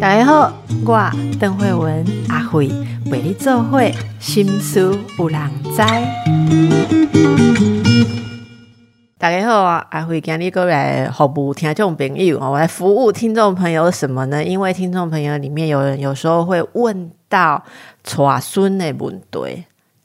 大家好，我邓慧文阿慧为你做会心思有人知。大家好啊，阿慧今日过来服务听众朋友我来服务听众朋友什么呢？因为听众朋友里面有人有时候会问到娶孙的问题。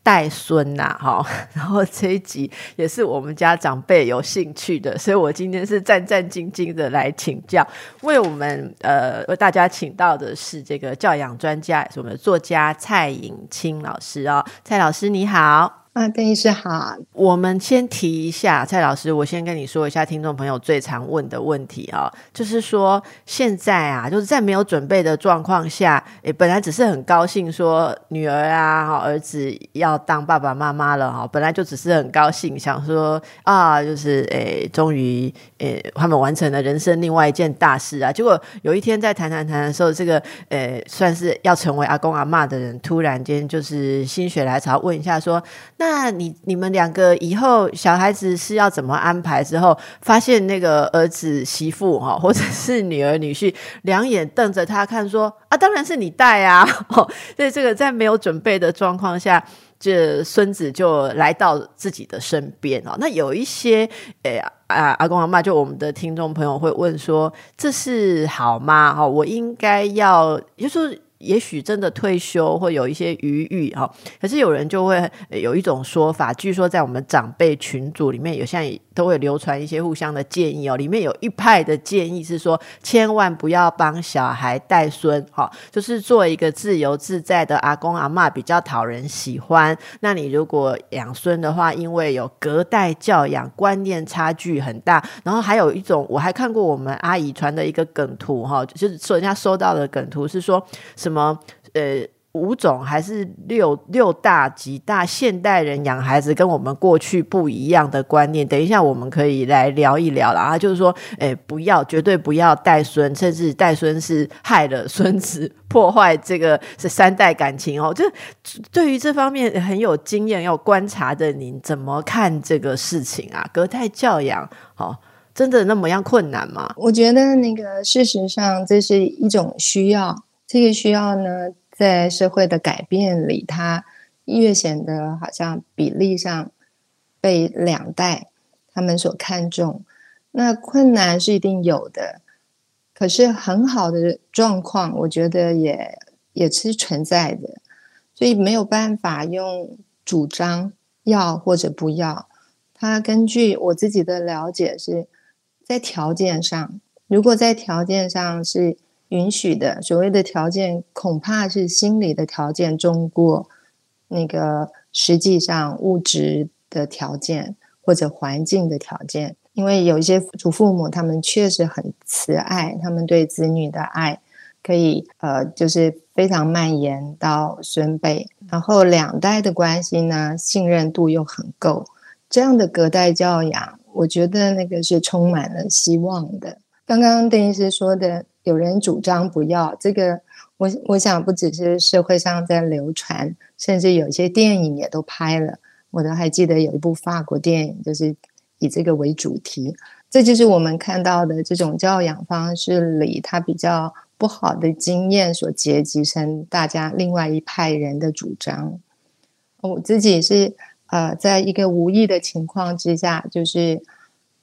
带孙呐，哈，然后这一集也是我们家长辈有兴趣的，所以我今天是战战兢兢的来请教。为我们呃为大家请到的是这个教养专家，也是我们的作家蔡颖清老师哦。蔡老师你好。啊，邓医师好。我们先提一下，蔡老师，我先跟你说一下听众朋友最常问的问题啊，就是说现在啊，就是在没有准备的状况下，诶，本来只是很高兴说女儿啊、儿子要当爸爸妈妈了哈，本来就只是很高兴，想说啊，就是诶，终于诶，他们完成了人生另外一件大事啊。结果有一天在谈谈谈的时候，这个诶，算是要成为阿公阿妈的人，突然间就是心血来潮问一下说。那那你你们两个以后小孩子是要怎么安排？之后发现那个儿子媳妇哈，或者是女儿女婿，两眼瞪着他看，说啊，当然是你带啊！所以这个在没有准备的状况下，这孙子就来到自己的身边哦。那有一些诶啊阿公阿妈，就我们的听众朋友会问说，这是好吗？哈，我应该要，就是。也许真的退休会有一些余裕哈，可是有人就会有一种说法，据说在我们长辈群组里面，有现在都会流传一些互相的建议哦。里面有一派的建议是说，千万不要帮小孩带孙哈，就是做一个自由自在的阿公阿妈比较讨人喜欢。那你如果养孙的话，因为有隔代教养观念差距很大，然后还有一种，我还看过我们阿姨传的一个梗图哈，就是说人家收到的梗图是说。什什么？呃，五种还是六六大几大现代人养孩子跟我们过去不一样的观念？等一下我们可以来聊一聊啦。就是说，哎，不要，绝对不要带孙，甚至带孙是害了孙子，破坏这个是三代感情哦。就对于这方面很有经验、要观察的，您怎么看这个事情啊？隔代教养，哦，真的那么样困难吗？我觉得那个事实上这是一种需要。这个需要呢，在社会的改变里，它越显得好像比例上被两代他们所看重。那困难是一定有的，可是很好的状况，我觉得也也是存在的。所以没有办法用主张要或者不要。他根据我自己的了解，是在条件上，如果在条件上是。允许的所谓的条件，恐怕是心理的条件中过那个实际上物质的条件或者环境的条件。因为有一些祖父母，他们确实很慈爱，他们对子女的爱可以呃，就是非常蔓延到孙辈，然后两代的关系呢，信任度又很够，这样的隔代教养，我觉得那个是充满了希望的。刚刚邓医师说的。有人主张不要这个，我我想不只是社会上在流传，甚至有些电影也都拍了。我都还记得有一部法国电影，就是以这个为主题。这就是我们看到的这种教养方式里，它比较不好的经验所结集成大家另外一派人的主张。我自己是呃，在一个无意的情况之下，就是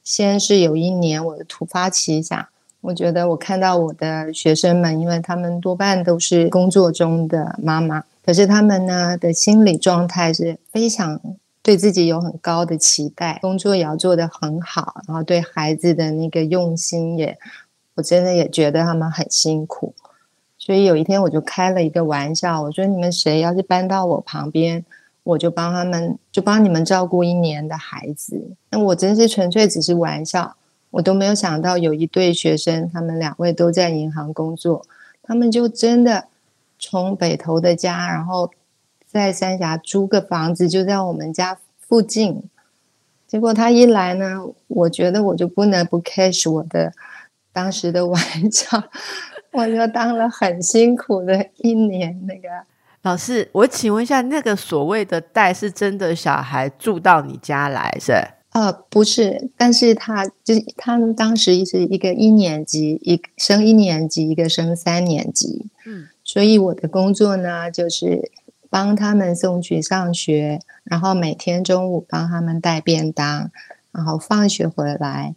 先是有一年我的突发奇想。我觉得我看到我的学生们，因为他们多半都是工作中的妈妈，可是他们呢的心理状态是非常对自己有很高的期待，工作也要做得很好，然后对孩子的那个用心也，我真的也觉得他们很辛苦。所以有一天我就开了一个玩笑，我说你们谁要是搬到我旁边，我就帮他们，就帮你们照顾一年的孩子。那我真是纯粹只是玩笑。我都没有想到有一对学生，他们两位都在银行工作，他们就真的从北投的家，然后在三峡租个房子，就在我们家附近。结果他一来呢，我觉得我就不能不 cash 我的当时的玩笑，我就当了很辛苦的一年。那个老师，我请问一下，那个所谓的带是真的小孩住到你家来是？呃，不是，但是他就是他们当时是一个一年级，一升一年级，一个升三年级，嗯，所以我的工作呢，就是帮他们送去上学，然后每天中午帮他们带便当，然后放学回来，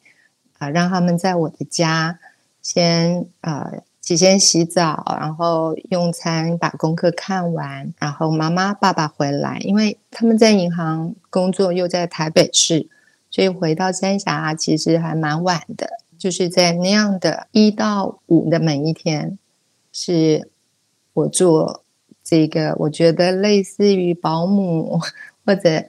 啊，让他们在我的家先呃。起先洗澡，然后用餐，把功课看完，然后妈妈、爸爸回来，因为他们在银行工作，又在台北市，所以回到三峡其实还蛮晚的。就是在那样的一到五的每一天，是我做这个，我觉得类似于保姆或者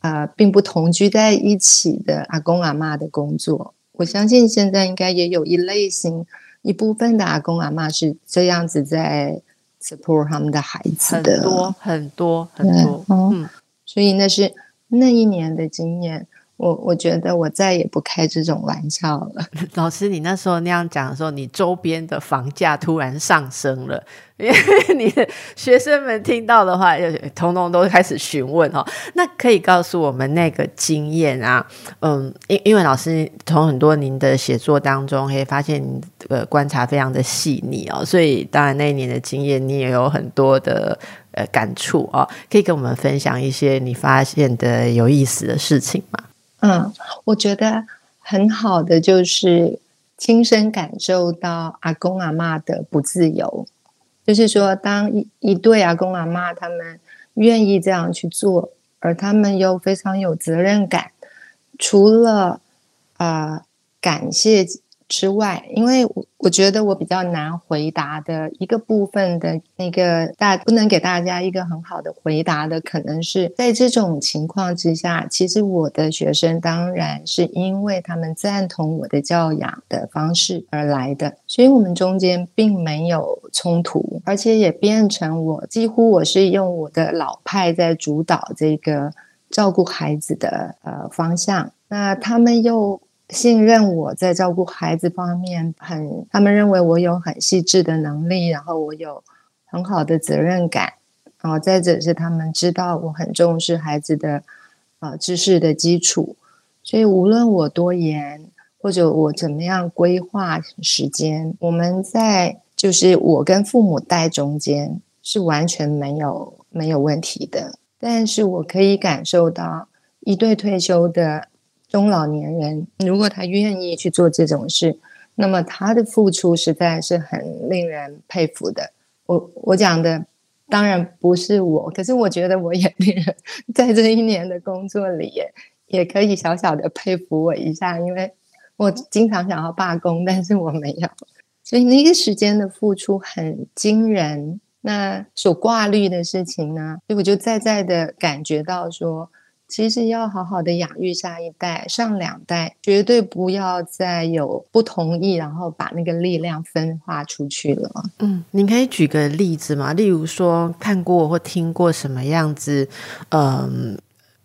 呃，并不同居在一起的阿公阿妈的工作。我相信现在应该也有一类型。一部分的阿公阿妈是这样子在 support 他们的孩子的，很多很多很多，嗯，所以那是那一年的经验。我我觉得我再也不开这种玩笑了。老师，你那时候那样讲的时候，你周边的房价突然上升了，因为你的学生们听到的话，就通通都开始询问哦。那可以告诉我们那个经验啊？嗯，因因为老师从很多您的写作当中可以发现，呃，观察非常的细腻哦，所以当然那一年的经验，你也有很多的呃感触哦，可以跟我们分享一些你发现的有意思的事情吗？嗯，我觉得很好的就是亲身感受到阿公阿妈的不自由，就是说，当一一对阿公阿妈他们愿意这样去做，而他们又非常有责任感，除了啊感谢。之外，因为我我觉得我比较难回答的一个部分的那个大不能给大家一个很好的回答的，可能是在这种情况之下，其实我的学生当然是因为他们赞同我的教养的方式而来的，所以我们中间并没有冲突，而且也变成我几乎我是用我的老派在主导这个照顾孩子的呃方向，那他们又。信任我在照顾孩子方面很，他们认为我有很细致的能力，然后我有很好的责任感，然后再者是他们知道我很重视孩子的呃知识的基础，所以无论我多严或者我怎么样规划时间，我们在就是我跟父母带中间是完全没有没有问题的，但是我可以感受到一对退休的。中老年人，如果他愿意去做这种事，那么他的付出实在是很令人佩服的。我我讲的当然不是我，可是我觉得我也令人在这一年的工作里也也可以小小的佩服我一下，因为我经常想要罢工，但是我没有，所以那个时间的付出很惊人。那所挂虑的事情呢，所以我就在在的感觉到说。其实要好好的养育下一代，上两代绝对不要再有不同意，然后把那个力量分化出去了。嗯，您可以举个例子吗？例如说看过或听过什么样子，嗯。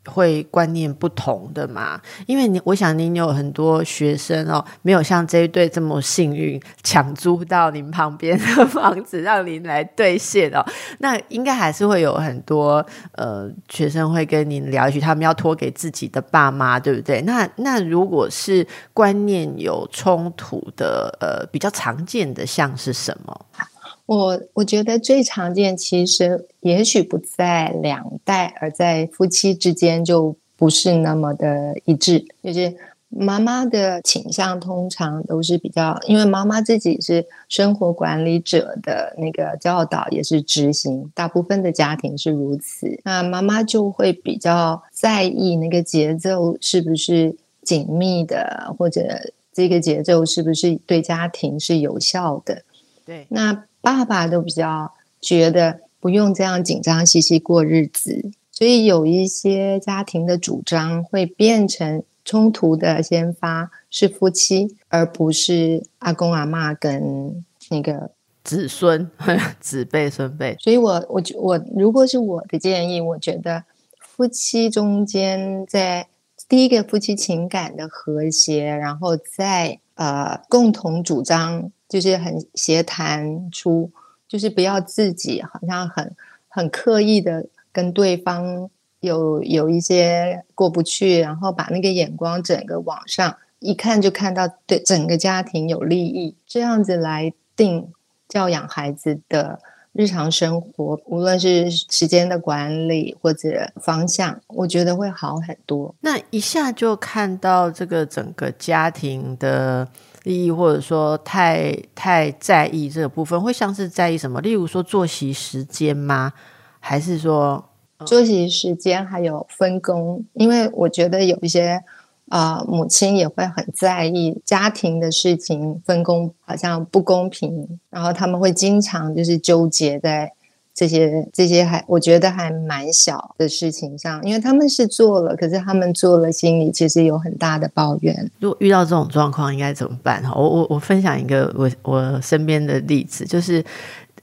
会观念不同的嘛？因为你，我想您有很多学生哦，没有像这一对这么幸运抢租到您旁边的房子，让您来兑现哦。那应该还是会有很多呃学生会跟您聊一句，他们要托给自己的爸妈，对不对？那那如果是观念有冲突的，呃，比较常见的像是什么？我我觉得最常见，其实也许不在两代，而在夫妻之间就不是那么的一致。就是妈妈的倾向通常都是比较，因为妈妈自己是生活管理者的那个教导也是执行，大部分的家庭是如此。那妈妈就会比较在意那个节奏是不是紧密的，或者这个节奏是不是对家庭是有效的。对，那。爸爸都比较觉得不用这样紧张兮兮过日子，所以有一些家庭的主张会变成冲突的先发是夫妻，而不是阿公阿妈跟那个子孙 子辈孙辈。所以我我我如果是我的建议，我觉得夫妻中间在第一个夫妻情感的和谐，然后再呃共同主张。就是很协谈出，就是不要自己好像很很刻意的跟对方有有一些过不去，然后把那个眼光整个往上一看，就看到对整个家庭有利益，这样子来定教养孩子的日常生活，无论是时间的管理或者方向，我觉得会好很多。那一下就看到这个整个家庭的。利益，或者说太太在意这个部分，会像是在意什么？例如说作息时间吗？还是说作息时间还有分工？因为我觉得有一些啊母亲也会很在意家庭的事情分工好像不公平，然后他们会经常就是纠结在。这些这些还我觉得还蛮小的事情上，因为他们是做了，可是他们做了，心里其实有很大的抱怨。如果遇到这种状况，应该怎么办？哈，我我我分享一个我我身边的例子，就是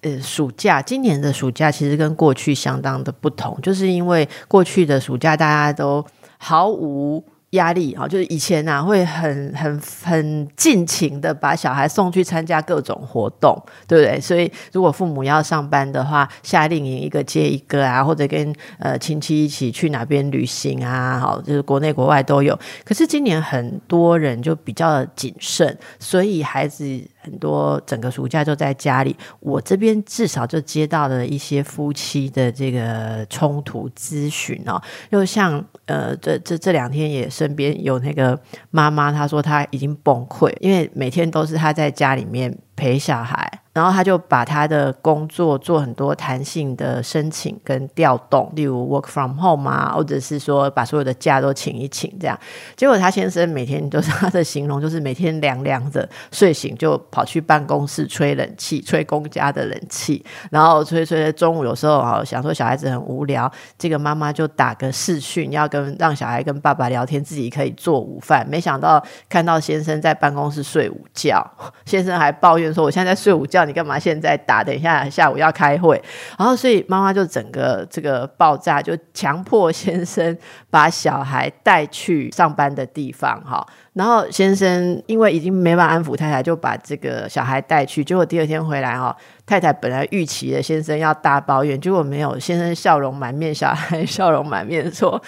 呃，暑假今年的暑假其实跟过去相当的不同，就是因为过去的暑假大家都毫无。压力哈，就是以前啊会很很很尽情的把小孩送去参加各种活动，对不对？所以如果父母要上班的话，夏令营一个接一个啊，或者跟呃亲戚一起去哪边旅行啊，好，就是国内国外都有。可是今年很多人就比较谨慎，所以孩子。很多整个暑假都在家里，我这边至少就接到了一些夫妻的这个冲突咨询哦，又像呃，这这这两天也身边有那个妈妈，她说她已经崩溃，因为每天都是她在家里面陪小孩。然后他就把他的工作做很多弹性的申请跟调动，例如 work from home 啊，或者是说把所有的假都请一请这样。结果他先生每天都是他的形容，就是每天凉凉的，睡醒就跑去办公室吹冷气，吹公家的冷气，然后吹吹。中午有时候啊，想说小孩子很无聊，这个妈妈就打个视讯，要跟让小孩跟爸爸聊天，自己可以做午饭。没想到看到先生在办公室睡午觉，先生还抱怨说：“我现在在睡午觉。”你干嘛现在打？等一下下午要开会，然后所以妈妈就整个这个爆炸，就强迫先生把小孩带去上班的地方哈。然后先生因为已经没办法安抚太太，就把这个小孩带去。结果第二天回来哈，太太本来预期的先生要大抱怨，结果没有，先生笑容满面，小孩 笑容满面说：“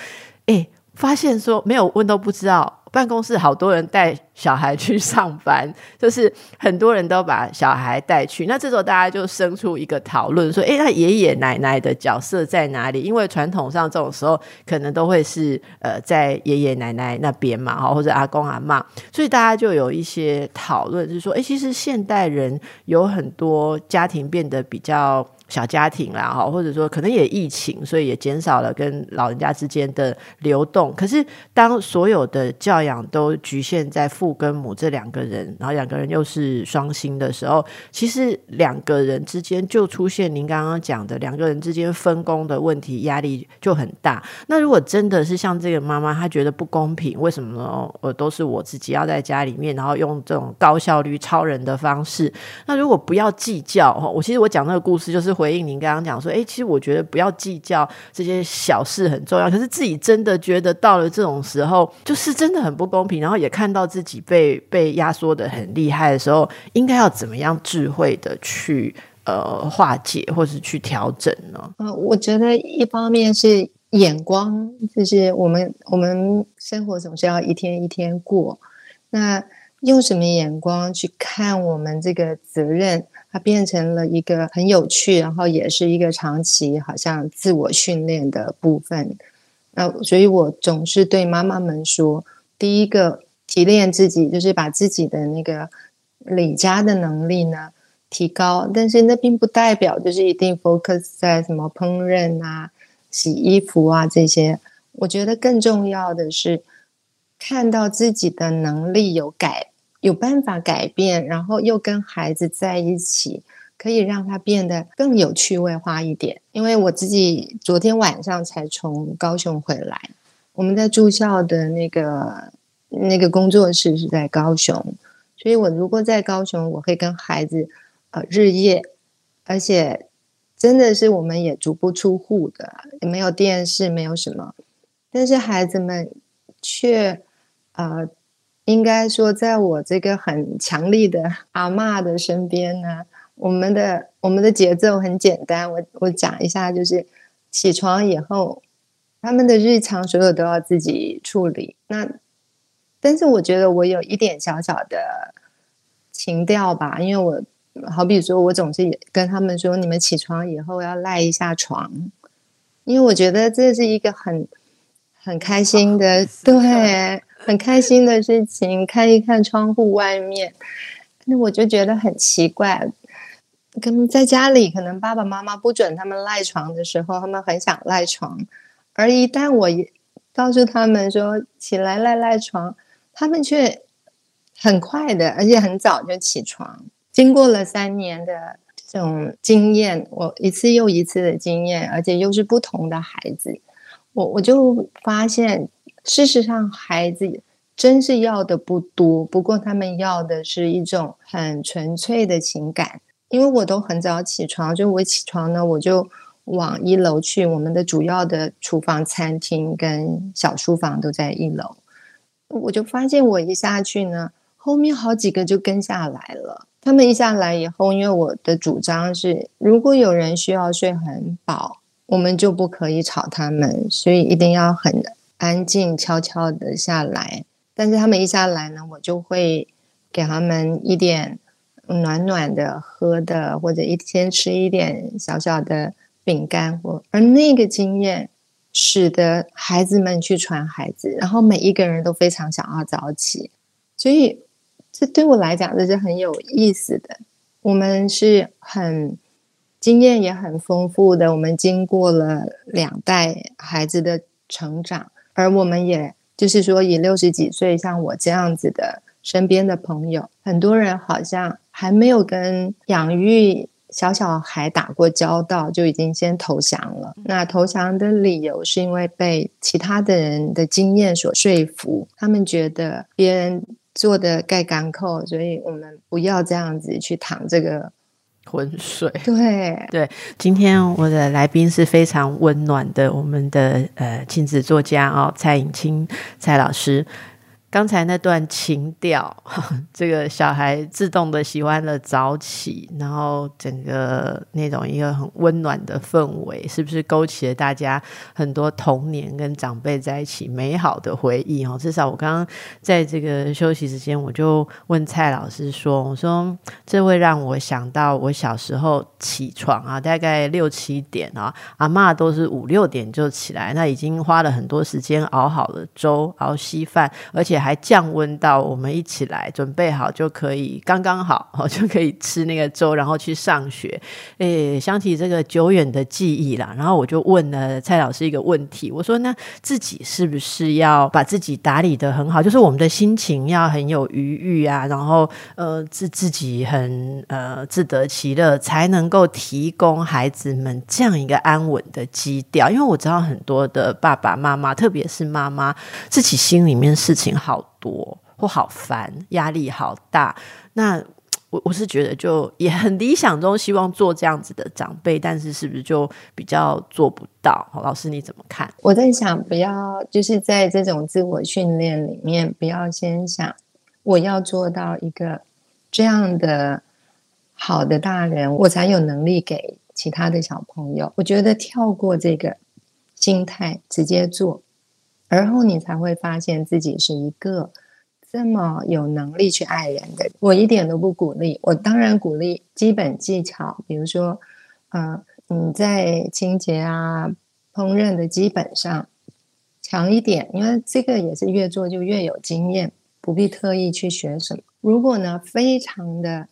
哎，发现说没有问都不知道。”办公室好多人带小孩去上班，就是很多人都把小孩带去。那这时候大家就生出一个讨论，说：“哎，那爷爷奶奶的角色在哪里？”因为传统上这种时候可能都会是呃在爷爷奶奶那边嘛，哈，或者阿公阿妈，所以大家就有一些讨论，就是说：“哎，其实现代人有很多家庭变得比较。”小家庭啦，哈，或者说可能也疫情，所以也减少了跟老人家之间的流动。可是，当所有的教养都局限在父跟母这两个人，然后两个人又是双薪的时候，其实两个人之间就出现您刚刚讲的两个人之间分工的问题，压力就很大。那如果真的是像这个妈妈，她觉得不公平，为什么呢？我都是我自己要在家里面，然后用这种高效率、超人的方式。那如果不要计较，哈，我其实我讲那个故事就是。回应您刚刚讲说，哎，其实我觉得不要计较这些小事很重要。可是自己真的觉得到了这种时候，就是真的很不公平。然后也看到自己被被压缩的很厉害的时候，应该要怎么样智慧的去呃化解，或是去调整呢？呃，我觉得一方面是眼光，就是我们我们生活总是要一天一天过，那用什么眼光去看我们这个责任？它变成了一个很有趣，然后也是一个长期好像自我训练的部分。那所以我总是对妈妈们说，第一个提炼自己，就是把自己的那个理家的能力呢提高。但是那并不代表就是一定 focus 在什么烹饪啊、洗衣服啊这些。我觉得更重要的是看到自己的能力有改。有办法改变，然后又跟孩子在一起，可以让他变得更有趣味化一点。因为我自己昨天晚上才从高雄回来，我们在住校的那个那个工作室是在高雄，所以我如果在高雄，我会跟孩子呃日夜，而且真的是我们也足不出户的，也没有电视，没有什么，但是孩子们却呃。应该说，在我这个很强力的 阿妈的身边呢，我们的我们的节奏很简单。我我讲一下，就是起床以后，他们的日常所有都要自己处理。那但是我觉得我有一点小小的情调吧，因为我好比说我总是跟他们说，你们起床以后要赖一下床，因为我觉得这是一个很很开心的，对，很开心的事情。看一看窗户外面，那我就觉得很奇怪。跟在家里，可能爸爸妈妈不准他们赖床的时候，他们很想赖床，而一旦我告诉他们说起来赖赖床。他们却很快的，而且很早就起床。经过了三年的这种经验，我一次又一次的经验，而且又是不同的孩子，我我就发现，事实上孩子真是要的不多，不过他们要的是一种很纯粹的情感。因为我都很早起床，就我起床呢，我就往一楼去，我们的主要的厨房、餐厅跟小书房都在一楼。我就发现，我一下去呢，后面好几个就跟下来了。他们一下来以后，因为我的主张是，如果有人需要睡很饱，我们就不可以吵他们，所以一定要很安静、悄悄的下来。但是他们一下来呢，我就会给他们一点暖暖的喝的，或者一天吃一点小小的饼干，或而那个经验。使得孩子们去传孩子，然后每一个人都非常想要早起，所以这对我来讲这是很有意思的。我们是很经验也很丰富的，我们经过了两代孩子的成长，而我们也就是说，以六十几岁像我这样子的身边的朋友，很多人好像还没有跟养育。小小孩打过交道就已经先投降了。那投降的理由是因为被其他的人的经验所说服，他们觉得别人做的盖港口，所以我们不要这样子去淌这个浑水。对对，今天我的来宾是非常温暖的，我们的呃亲子作家哦，蔡颖清蔡老师。刚才那段情调，这个小孩自动的喜欢了早起，然后整个那种一个很温暖的氛围，是不是勾起了大家很多童年跟长辈在一起美好的回忆？哦，至少我刚刚在这个休息时间，我就问蔡老师说：“我说这会让我想到我小时候起床啊，大概六七点啊，阿妈都是五六点就起来，那已经花了很多时间熬好了粥，熬稀饭，而且。”还降温到我们一起来准备好就可以，刚刚好哦，就可以吃那个粥，然后去上学。诶，想起这个久远的记忆啦，然后我就问了蔡老师一个问题，我说：那自己是不是要把自己打理的很好？就是我们的心情要很有余裕啊，然后呃自自己很呃自得其乐，才能够提供孩子们这样一个安稳的基调。因为我知道很多的爸爸妈妈，特别是妈妈，自己心里面事情好。我或好烦，压力好大。那我我是觉得，就也很理想中希望做这样子的长辈，但是是不是就比较做不到？老师你怎么看？我在想，不要就是在这种自我训练里面，不要先想我要做到一个这样的好的大人，我才有能力给其他的小朋友。我觉得跳过这个心态，直接做。而后你才会发现自己是一个这么有能力去爱人的。我一点都不鼓励，我当然鼓励基本技巧，比如说，呃，你在清洁啊、烹饪的基本上强一点，因为这个也是越做就越有经验，不必特意去学什么。如果呢，非常的。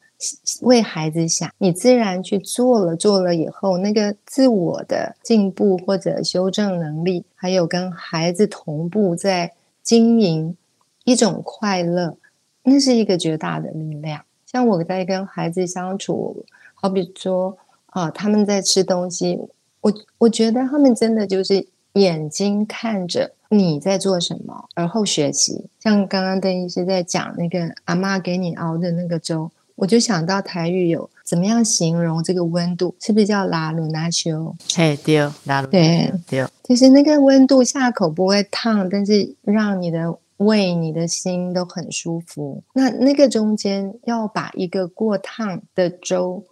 为孩子想，你自然去做了，做了以后，那个自我的进步或者修正能力，还有跟孩子同步在经营一种快乐，那是一个绝大的力量。像我在跟孩子相处，好比说啊，他们在吃东西，我我觉得他们真的就是眼睛看着你在做什么，而后学习。像刚刚邓医师在讲那个阿妈给你熬的那个粥。我就想到台语有怎么样形容这个温度，是不是叫拉鲁纳修？嘿，对，拉鲁对对，就是那个温度下口不会烫，但是让你的胃、你的心都很舒服。那那个中间要把一个过烫的粥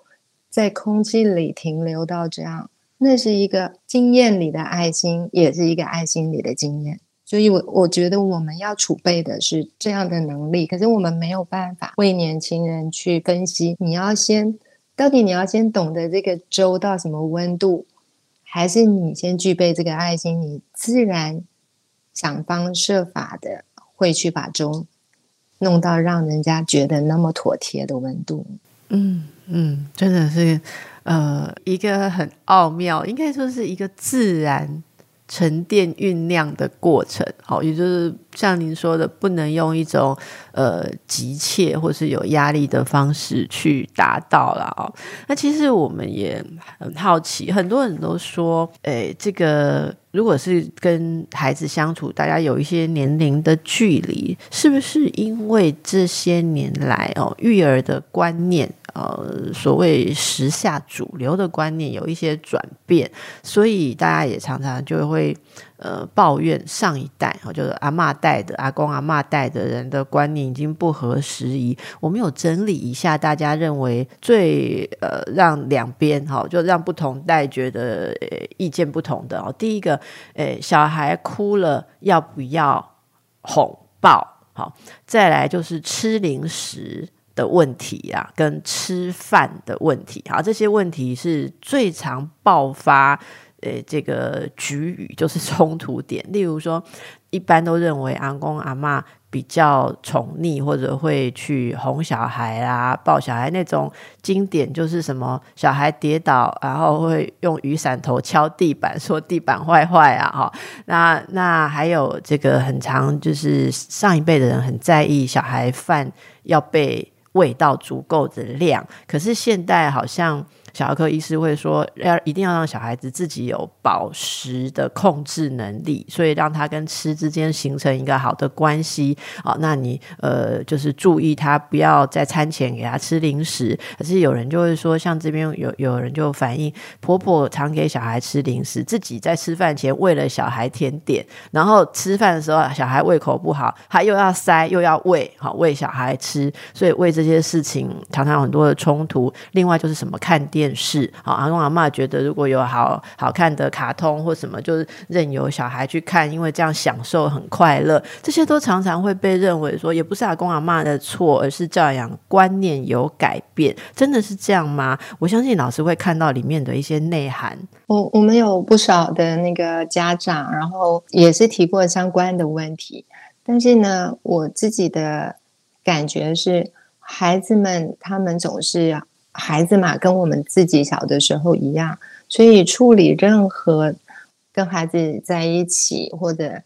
在空气里停留到这样，那是一个经验里的爱心，也是一个爱心里的经验。所以，我我觉得我们要储备的是这样的能力，可是我们没有办法为年轻人去分析。你要先，到底你要先懂得这个粥到什么温度，还是你先具备这个爱心，你自然想方设法的会去把粥弄到让人家觉得那么妥帖的温度。嗯嗯，真的是呃一个很奥妙，应该说是一个自然。沉淀酝酿的过程，好，也就是像您说的，不能用一种呃急切或是有压力的方式去达到了哦。那其实我们也很好奇，很多人都说，诶，这个如果是跟孩子相处，大家有一些年龄的距离，是不是因为这些年来哦，育儿的观念？呃，所谓时下主流的观念有一些转变，所以大家也常常就会呃抱怨上一代，就是阿妈带的、阿公阿妈带的人的观念已经不合时宜。我们有整理一下，大家认为最呃让两边哈，就让不同代觉得意见不同的哦。第一个，诶，小孩哭了要不要哄抱？好，再来就是吃零食。的问题啊，跟吃饭的问题，好，这些问题是最常爆发，呃，这个局语就是冲突点。例如说，一般都认为阿公阿妈比较宠溺，或者会去哄小孩啊、抱小孩那种经典，就是什么小孩跌倒，然后会用雨伞头敲地板，说地板坏坏啊，哈。那那还有这个很长，就是上一辈的人很在意小孩饭要被。味道足够的量，可是现代好像。小儿科医师会说，要一定要让小孩子自己有饱食的控制能力，所以让他跟吃之间形成一个好的关系。哦，那你呃，就是注意他不要在餐前给他吃零食。可是有人就会说，像这边有有人就反映，婆婆常给小孩吃零食，自己在吃饭前喂了小孩甜点，然后吃饭的时候小孩胃口不好，他又要塞又要喂，好喂小孩吃，所以为这些事情常常有很多的冲突。另外就是什么看电。电视，好阿公阿妈觉得如果有好好看的卡通或什么，就是任由小孩去看，因为这样享受很快乐。这些都常常会被认为说，也不是阿公阿妈的错，而是教养观念有改变。真的是这样吗？我相信老师会看到里面的一些内涵。我我们有不少的那个家长，然后也是提过相关的问题，但是呢，我自己的感觉是，孩子们他们总是。孩子嘛，跟我们自己小的时候一样，所以处理任何跟孩子在一起或者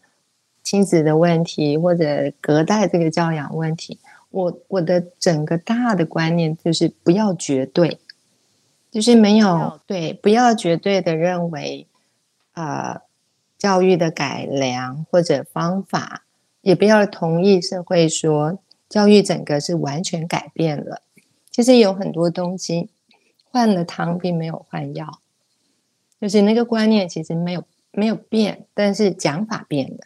亲子的问题，或者隔代这个教养问题，我我的整个大的观念就是不要绝对，就是没有对，不要绝对的认为，呃，教育的改良或者方法，也不要同意社会说教育整个是完全改变了。其实有很多东西换了汤，并没有换药，就是那个观念其实没有没有变，但是讲法变了。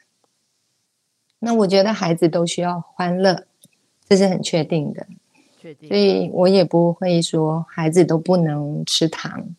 那我觉得孩子都需要欢乐，这是很确定的。确定。所以我也不会说孩子都不能吃糖。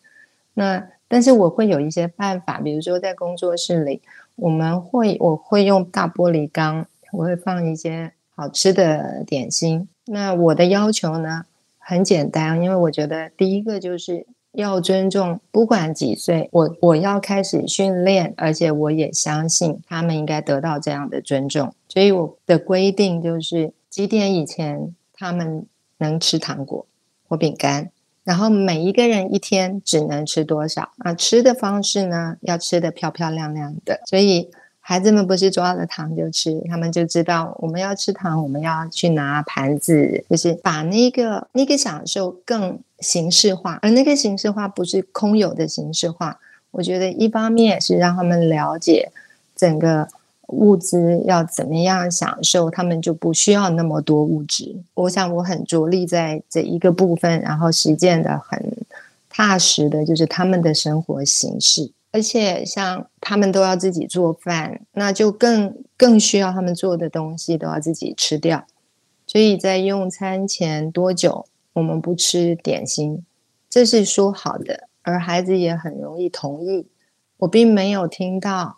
那但是我会有一些办法，比如说在工作室里，我们会我会用大玻璃缸，我会放一些好吃的点心。那我的要求呢？很简单，因为我觉得第一个就是要尊重，不管几岁，我我要开始训练，而且我也相信他们应该得到这样的尊重。所以我的规定就是几点以前他们能吃糖果或饼干，然后每一个人一天只能吃多少啊？吃的方式呢，要吃的漂漂亮亮的。所以。孩子们不是抓了糖就吃，他们就知道我们要吃糖，我们要去拿盘子，就是把那个那个享受更形式化，而那个形式化不是空有的形式化。我觉得一方面是让他们了解整个物资要怎么样享受，他们就不需要那么多物质。我想我很着力在这一个部分，然后实践的很踏实的，就是他们的生活形式。而且像他们都要自己做饭，那就更更需要他们做的东西都要自己吃掉。所以在用餐前多久我们不吃点心，这是说好的。而孩子也很容易同意。我并没有听到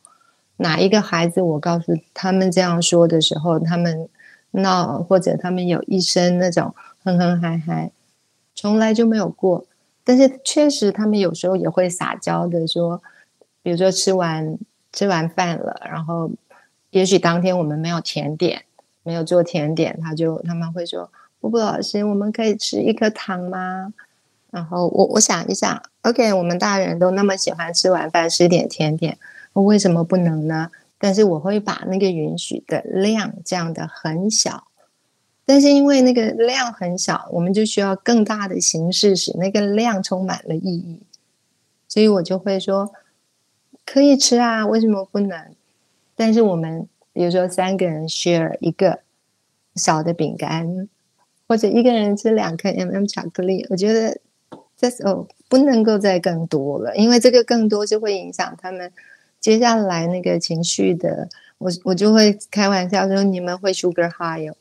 哪一个孩子，我告诉他们这样说的时候，他们闹或者他们有一声那种哼哼嗨嗨，从来就没有过。但是确实，他们有时候也会撒娇的说，比如说吃完吃完饭了，然后也许当天我们没有甜点，没有做甜点，他就他们会说：“布布老师，我们可以吃一颗糖吗？”然后我我想一想，OK，我们大人都那么喜欢吃晚饭吃点甜点，我为什么不能呢？但是我会把那个允许的量降的很小，但是因为那个量很小，我们就需要更大的形式使那个量充满了意义，所以我就会说可以吃啊，为什么不能？但是我们比如说三个人 share 一个小的饼干，或者一个人吃两颗 M M 巧克力，我觉得。这时候不能够再更多了，因为这个更多就会影响他们接下来那个情绪的。我我就会开玩笑说你们会 sugar high，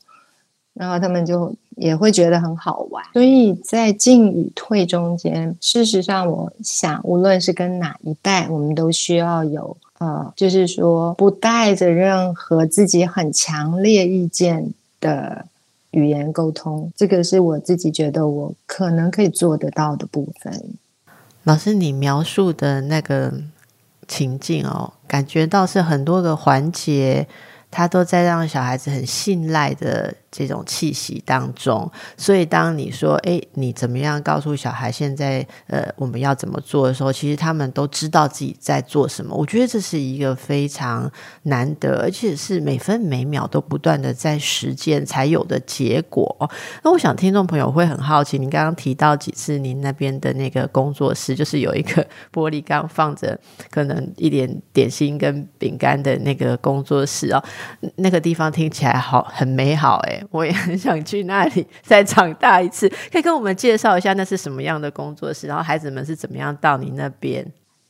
然后他们就也会觉得很好玩。所以在进与退中间，事实上我想，无论是跟哪一代，我们都需要有呃，就是说不带着任何自己很强烈意见的。语言沟通，这个是我自己觉得我可能可以做得到的部分。老师，你描述的那个情境哦，感觉到是很多个环节。他都在让小孩子很信赖的这种气息当中，所以当你说“哎，你怎么样告诉小孩现在呃我们要怎么做的时候”，其实他们都知道自己在做什么。我觉得这是一个非常难得，而且是每分每秒都不断的在实践才有的结果。那我想听众朋友会很好奇，您刚刚提到几次您那边的那个工作室，就是有一个玻璃缸放着可能一点点心跟饼干的那个工作室哦。那个地方听起来好很美好哎，我也很想去那里再长大一次。可以跟我们介绍一下那是什么样的工作室？然后孩子们是怎么样到你那边？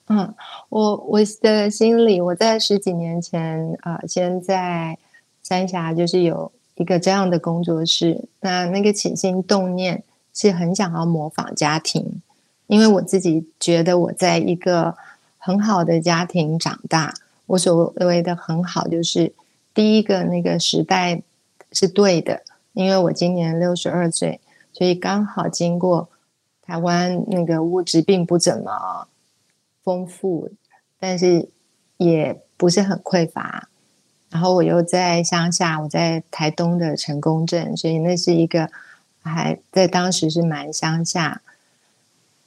嗯，我我的心里，我在十几年前啊，先在三峡就是有一个这样的工作室。那那个起心动念是很想要模仿家庭，因为我自己觉得我在一个很好的家庭长大。我所谓的很好就是。第一个那个时代是对的，因为我今年六十二岁，所以刚好经过台湾那个物质并不怎么丰富，但是也不是很匮乏。然后我又在乡下，我在台东的成功镇，所以那是一个还在当时是蛮乡下。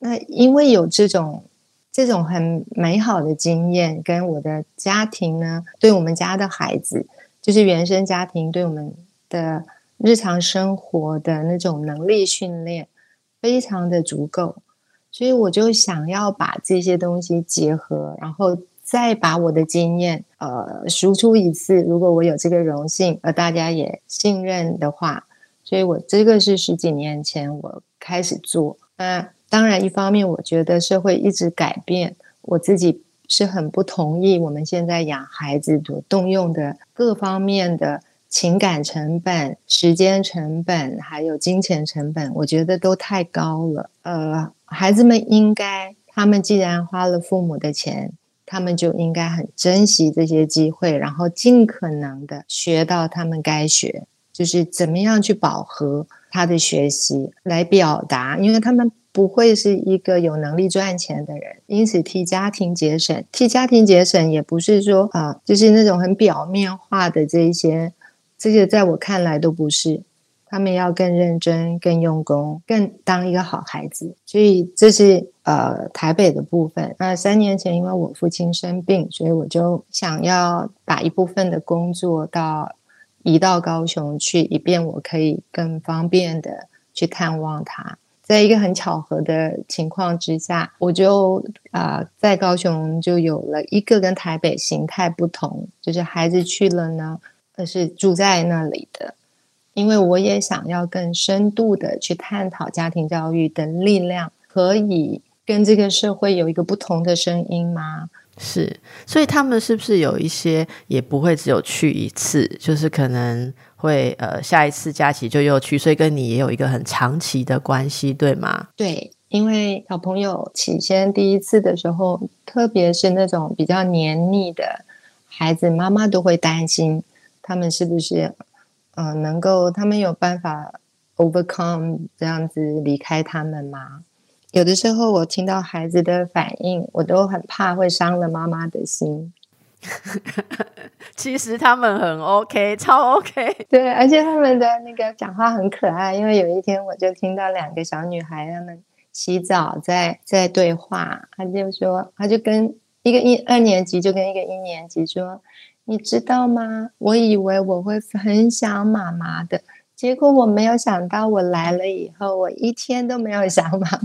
那因为有这种。这种很美好的经验，跟我的家庭呢，对我们家的孩子，就是原生家庭对我们的日常生活的那种能力训练，非常的足够。所以我就想要把这些东西结合，然后再把我的经验呃输出一次。如果我有这个荣幸，而大家也信任的话，所以我这个是十几年前我开始做，那。当然，一方面我觉得社会一直改变，我自己是很不同意我们现在养孩子所动用的各方面的情感成本、时间成本，还有金钱成本，我觉得都太高了。呃，孩子们应该，他们既然花了父母的钱，他们就应该很珍惜这些机会，然后尽可能的学到他们该学，就是怎么样去饱和他的学习，来表达，因为他们。不会是一个有能力赚钱的人，因此替家庭节省，替家庭节省也不是说啊，就是那种很表面化的这一些，这些在我看来都不是。他们要更认真、更用功、更当一个好孩子。所以这是呃台北的部分。那三年前因为我父亲生病，所以我就想要把一部分的工作到移到高雄去，以便我可以更方便的去探望他。在一个很巧合的情况之下，我就啊在高雄就有了一个跟台北形态不同，就是孩子去了呢，而是住在那里的。因为我也想要更深度的去探讨家庭教育的力量，可以跟这个社会有一个不同的声音吗？是，所以他们是不是有一些也不会只有去一次，就是可能。会呃，下一次假期就又去，所以跟你也有一个很长期的关系，对吗？对，因为小朋友起先第一次的时候，特别是那种比较黏腻的孩子，妈妈都会担心他们是不是，嗯，能够他们有办法 overcome 这样子离开他们吗？有的时候我听到孩子的反应，我都很怕会伤了妈妈的心。其实他们很 OK，超 OK。对，而且他们的那个讲话很可爱。因为有一天我就听到两个小女孩他们。洗澡在在对话，他就说，他就跟一个一二年级就跟一个一年级说，你知道吗？我以为我会很想妈妈的，结果我没有想到，我来了以后，我一天都没有想妈妈。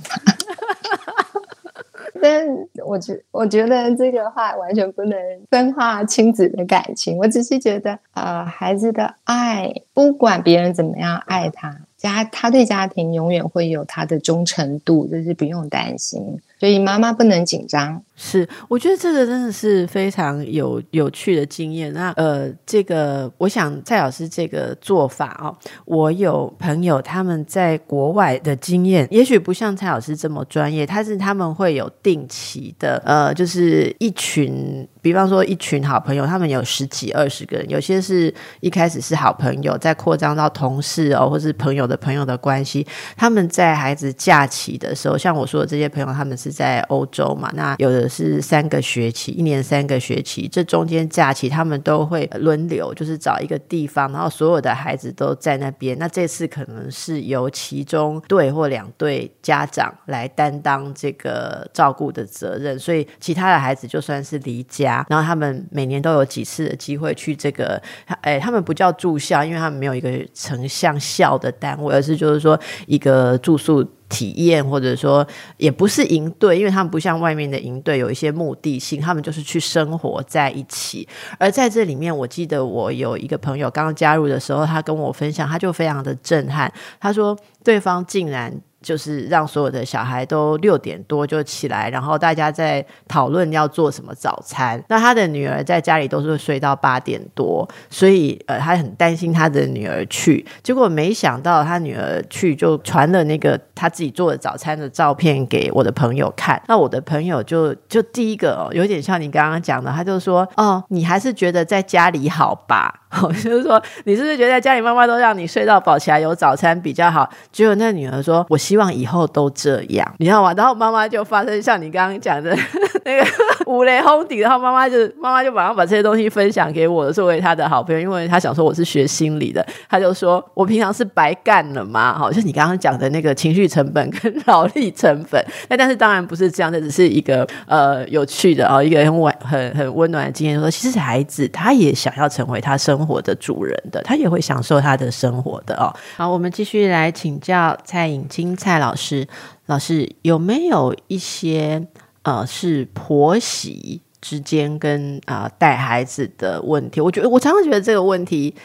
但我觉我觉得这个话完全不能分化亲子的感情，我只是觉得，呃，孩子的爱，不管别人怎么样爱他。家，他对家庭永远会有他的忠诚度，这是不用担心。所以妈妈不能紧张。是，我觉得这个真的是非常有有趣的经验。那呃，这个我想蔡老师这个做法哦，我有朋友他们在国外的经验，也许不像蔡老师这么专业，但是他们会有定期的呃，就是一群，比方说一群好朋友，他们有十几二十个人，有些是一开始是好朋友，再扩张到同事哦，或是朋友的朋友的关系。他们在孩子假期的时候，像我说的这些朋友，他们是。在欧洲嘛，那有的是三个学期，一年三个学期，这中间假期他们都会轮流，就是找一个地方，然后所有的孩子都在那边。那这次可能是由其中对或两对家长来担当这个照顾的责任，所以其他的孩子就算是离家，然后他们每年都有几次的机会去这个，哎，他们不叫住校，因为他们没有一个成像校的单位，而是就是说一个住宿。体验或者说也不是营队，因为他们不像外面的营队有一些目的性，他们就是去生活在一起。而在这里面，我记得我有一个朋友刚刚加入的时候，他跟我分享，他就非常的震撼，他说对方竟然。就是让所有的小孩都六点多就起来，然后大家在讨论要做什么早餐。那他的女儿在家里都是睡到八点多，所以呃，他很担心他的女儿去。结果没想到他女儿去就传了那个他自己做的早餐的照片给我的朋友看。那我的朋友就就第一个哦，有点像你刚刚讲的，他就说：“哦，你还是觉得在家里好吧？”就是说，你是不是觉得家里妈妈都让你睡到饱起来有早餐比较好？结果那女儿说：“我希望以后都这样，你知道吗？”然后妈妈就发生像你刚刚讲的 那个 五雷轰顶，然后妈妈就妈妈就马上把这些东西分享给我，作为她的好朋友，因为她想说我是学心理的，她就说我平常是白干了吗？好，就你刚刚讲的那个情绪成本跟劳力成本。那 但是当然不是这样，这只是一个呃有趣的哦，一个很温很很温暖的经验。说其实孩子他也想要成为他生。活活的主人的，他也会享受他的生活的哦。好，我们继续来请教蔡颖青蔡老师，老师有没有一些呃是婆媳之间跟啊带孩子的问题？我觉得我常常觉得这个问题。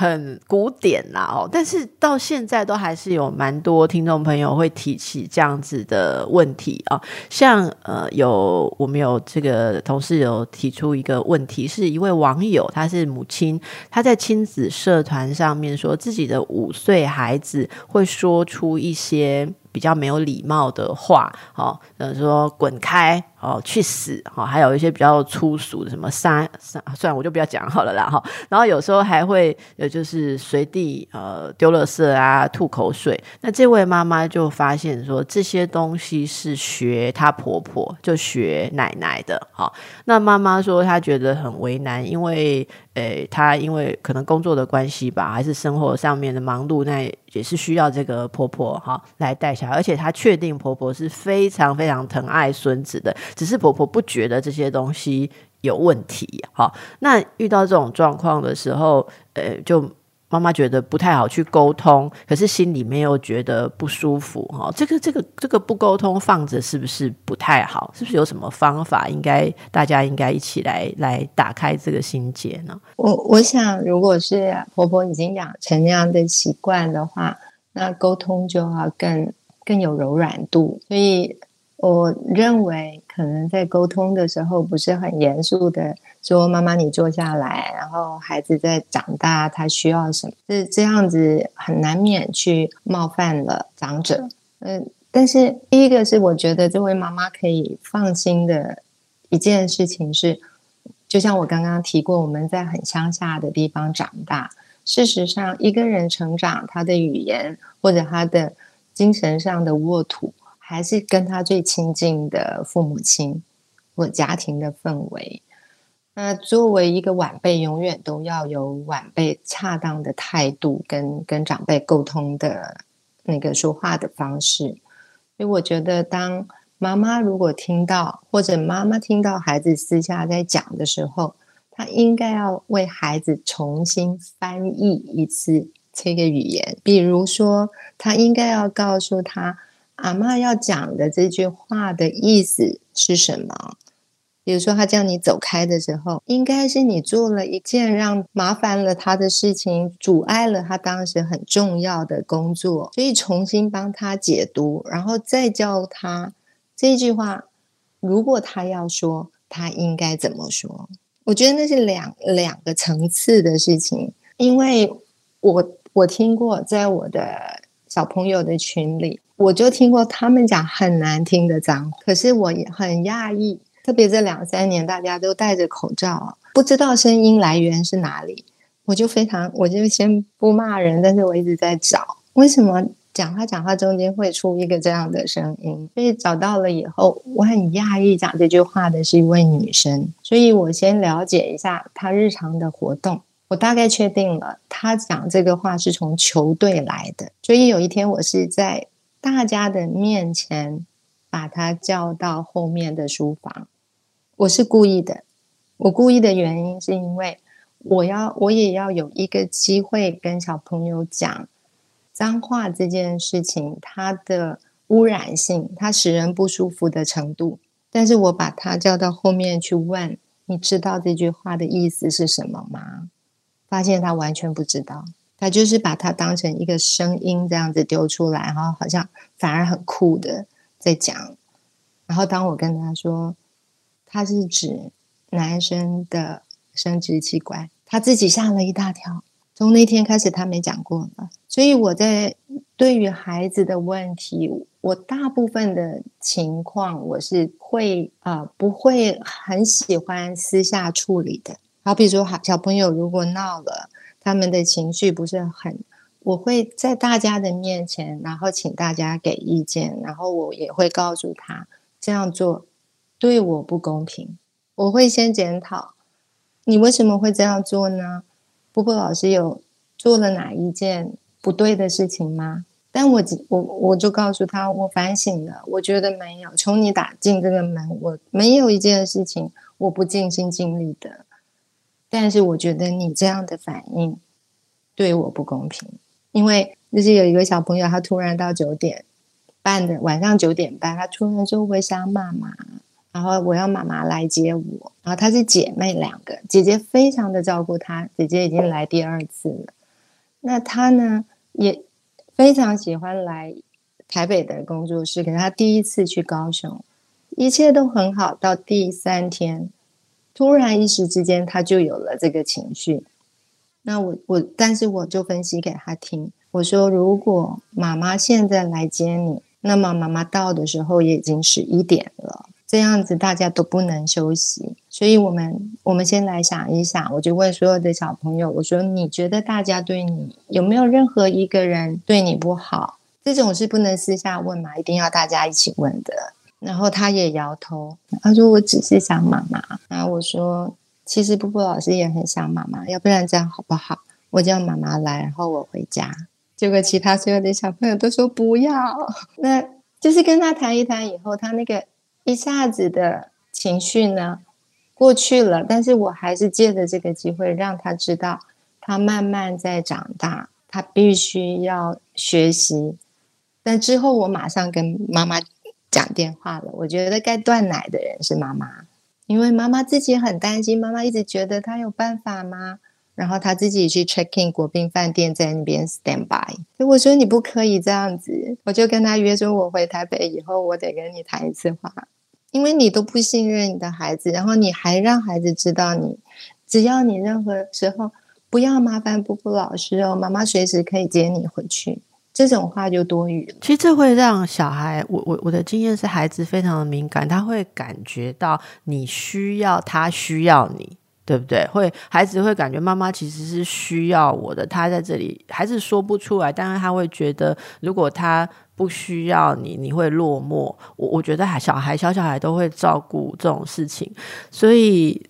很古典啦哦，但是到现在都还是有蛮多听众朋友会提起这样子的问题啊，像呃有我们有这个同事有提出一个问题，是一位网友，他是母亲，他在亲子社团上面说自己的五岁孩子会说出一些比较没有礼貌的话，哦，呃说滚开。哦，去死！哈，还有一些比较粗俗的，什么杀杀，算了，我就不要讲好了啦。哈，然后有时候还会，呃，就是随地呃丢垃圾啊，吐口水。那这位妈妈就发现说，这些东西是学她婆婆，就学奶奶的。哈，那妈妈说她觉得很为难，因为，呃，她因为可能工作的关系吧，还是生活上面的忙碌，那也是需要这个婆婆哈来带小孩，而且她确定婆婆是非常非常疼爱孙子的。只是婆婆不觉得这些东西有问题，好，那遇到这种状况的时候，呃，就妈妈觉得不太好去沟通，可是心里面又觉得不舒服，哈，这个这个这个不沟通放着是不是不太好？是不是有什么方法？应该大家应该一起来来打开这个心结呢？我我想，如果是婆婆已经养成那样的习惯的话，那沟通就要更更有柔软度，所以。我认为可能在沟通的时候不是很严肃的说：“妈妈，你坐下来。”然后孩子在长大，他需要什么？是这样子，很难免去冒犯了长者。嗯，但是第一个是我觉得这位妈妈可以放心的一件事情是，就像我刚刚提过，我们在很乡下的地方长大。事实上，一个人成长，他的语言或者他的精神上的沃土，还是跟他最亲近的父母亲或家庭的氛围。那作为一个晚辈，永远都要有晚辈恰当的态度，跟跟长辈沟通的那个说话的方式。所以，我觉得，当妈妈如果听到，或者妈妈听到孩子私下在讲的时候，他应该要为孩子重新翻译一次这个语言。比如说，他应该要告诉他，阿妈要讲的这句话的意思是什么。比如说，他叫你走开的时候，应该是你做了一件让麻烦了他的事情，阻碍了他当时很重要的工作，所以重新帮他解读，然后再教他这句话。如果他要说，他应该怎么说？我觉得那是两两个层次的事情，因为我我听过，在我的小朋友的群里，我就听过他们讲很难听的脏话，可是我也很讶异。特别这两三年，大家都戴着口罩，不知道声音来源是哪里。我就非常，我就先不骂人，但是我一直在找，为什么讲话讲话中间会出一个这样的声音？所以找到了以后，我很讶异，讲这句话的是一位女生。所以我先了解一下她日常的活动，我大概确定了，他讲这个话是从球队来的。所以有一天，我是在大家的面前。把他叫到后面的书房，我是故意的。我故意的原因是因为我要，我也要有一个机会跟小朋友讲脏话这件事情，它的污染性，它使人不舒服的程度。但是我把他叫到后面去问，你知道这句话的意思是什么吗？发现他完全不知道，他就是把它当成一个声音这样子丢出来，然后好像反而很酷的。在讲，然后当我跟他说，他是指男生的生殖器官，他自己吓了一大跳。从那天开始，他没讲过了。所以我在对于孩子的问题，我大部分的情况，我是会啊，不会很喜欢私下处理的。好，比如说，好小朋友如果闹了，他们的情绪不是很。我会在大家的面前，然后请大家给意见，然后我也会告诉他这样做对我不公平。我会先检讨你为什么会这样做呢？波波老师有做了哪一件不对的事情吗？但我我我就告诉他，我反省了，我觉得没有。从你打进这个门，我没有一件事情我不尽心尽力的。但是我觉得你这样的反应对我不公平。因为就是有一个小朋友，他突然到九点半的晚上九点半，他突然说我想妈妈，然后我要妈妈来接我。然后她是姐妹两个，姐姐非常的照顾她，姐姐已经来第二次了。那她呢也非常喜欢来台北的工作室，可是她第一次去高雄，一切都很好。到第三天，突然一时之间，他就有了这个情绪。那我我，但是我就分析给他听，我说如果妈妈现在来接你，那么妈妈到的时候也已经十一点了，这样子大家都不能休息，所以我们我们先来想一想，我就问所有的小朋友，我说你觉得大家对你有没有任何一个人对你不好？这种是不能私下问嘛，一定要大家一起问的。然后他也摇头，他说我只是想妈妈。然后我说。其实布布老师也很想妈妈，要不然这样好不好？我叫妈妈来，然后我回家。结果其他所有的小朋友都说不要。那就是跟他谈一谈以后，他那个一下子的情绪呢过去了。但是我还是借着这个机会让他知道，他慢慢在长大，他必须要学习。但之后我马上跟妈妈讲电话了。我觉得该断奶的人是妈妈。因为妈妈自己很担心，妈妈一直觉得她有办法吗？然后她自己去 check in 国宾饭店，在那边 stand by。所以我说你不可以这样子，我就跟他约说，我回台北以后，我得跟你谈一次话，因为你都不信任你的孩子，然后你还让孩子知道你，只要你任何时候不要麻烦布布老师哦，妈妈随时可以接你回去。这种话就多余了。其实这会让小孩，我我我的经验是，孩子非常的敏感，他会感觉到你需要他需要你，对不对？会孩子会感觉妈妈其实是需要我的，他在这里孩子说不出来，但是他会觉得如果他不需要你，你会落寞。我我觉得小孩小小孩都会照顾这种事情，所以。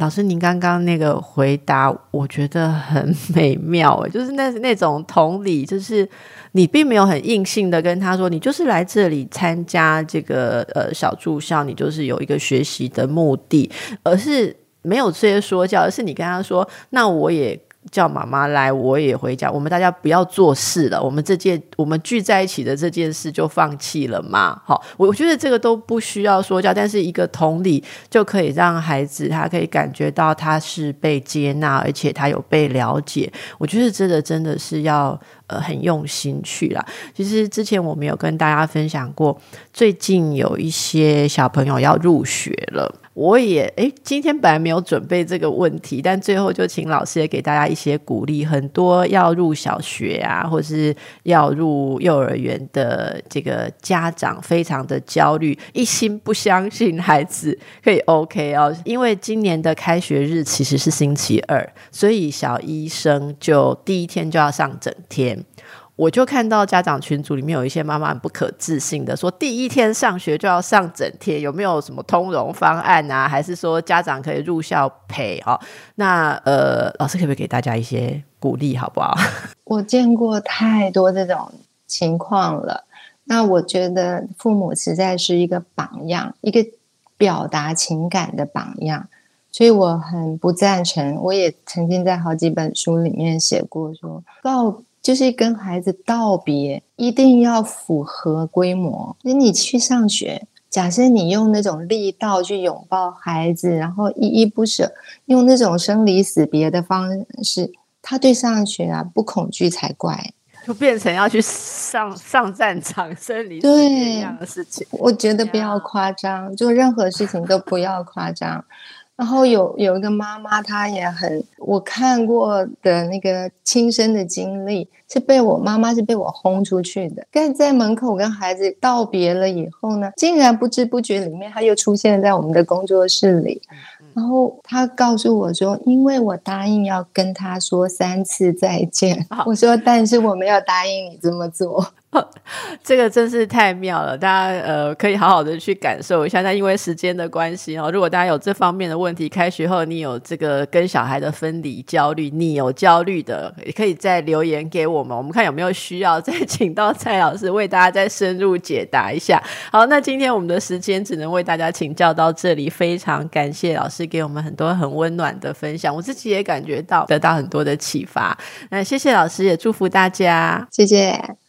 老师，您刚刚那个回答，我觉得很美妙诶，就是那那种同理，就是你并没有很硬性的跟他说，你就是来这里参加这个呃小住校，你就是有一个学习的目的，而是没有这些说教，而是你跟他说，那我也。叫妈妈来，我也回家。我们大家不要做事了，我们这件我们聚在一起的这件事就放弃了嘛？好，我我觉得这个都不需要说教，但是一个同理就可以让孩子他可以感觉到他是被接纳，而且他有被了解。我觉得真的真的是要呃很用心去啦。其实之前我们有跟大家分享过，最近有一些小朋友要入学了。我也诶，今天本来没有准备这个问题，但最后就请老师也给大家一些鼓励。很多要入小学啊，或是要入幼儿园的这个家长非常的焦虑，一心不相信孩子可以 OK 哦。因为今年的开学日其实是星期二，所以小医生就第一天就要上整天。我就看到家长群组里面有一些妈妈很不可置信的说，第一天上学就要上整天，有没有什么通融方案啊？还是说家长可以入校陪？哦，那呃，老师可不可以给大家一些鼓励，好不好？我见过太多这种情况了，那我觉得父母实在是一个榜样，一个表达情感的榜样，所以我很不赞成。我也曾经在好几本书里面写过，说告。就是跟孩子道别，一定要符合规模。那你去上学，假设你用那种力道去拥抱孩子，然后依依不舍，用那种生离死别的方式，他对上学啊不恐惧才怪。就变成要去上上战场、生离死别一样的事情。我觉得不要夸张，就任何事情都不要夸张。然后有有一个妈妈，她也很我看过的那个亲身的经历，是被我妈妈是被我轰出去的。但在门口跟孩子道别了以后呢，竟然不知不觉里面他又出现在我们的工作室里。然后他告诉我说：“因为我答应要跟他说三次再见。”我说：“但是我没有答应你这么做。” 这个真是太妙了，大家呃可以好好的去感受一下。那因为时间的关系哦，如果大家有这方面的问题，开学后你有这个跟小孩的分离焦虑，你有焦虑的，也可以再留言给我们，我们看有没有需要再请到蔡老师为大家再深入解答一下。好，那今天我们的时间只能为大家请教到这里，非常感谢老师给我们很多很温暖的分享，我自己也感觉到得到很多的启发。那谢谢老师，也祝福大家，谢谢。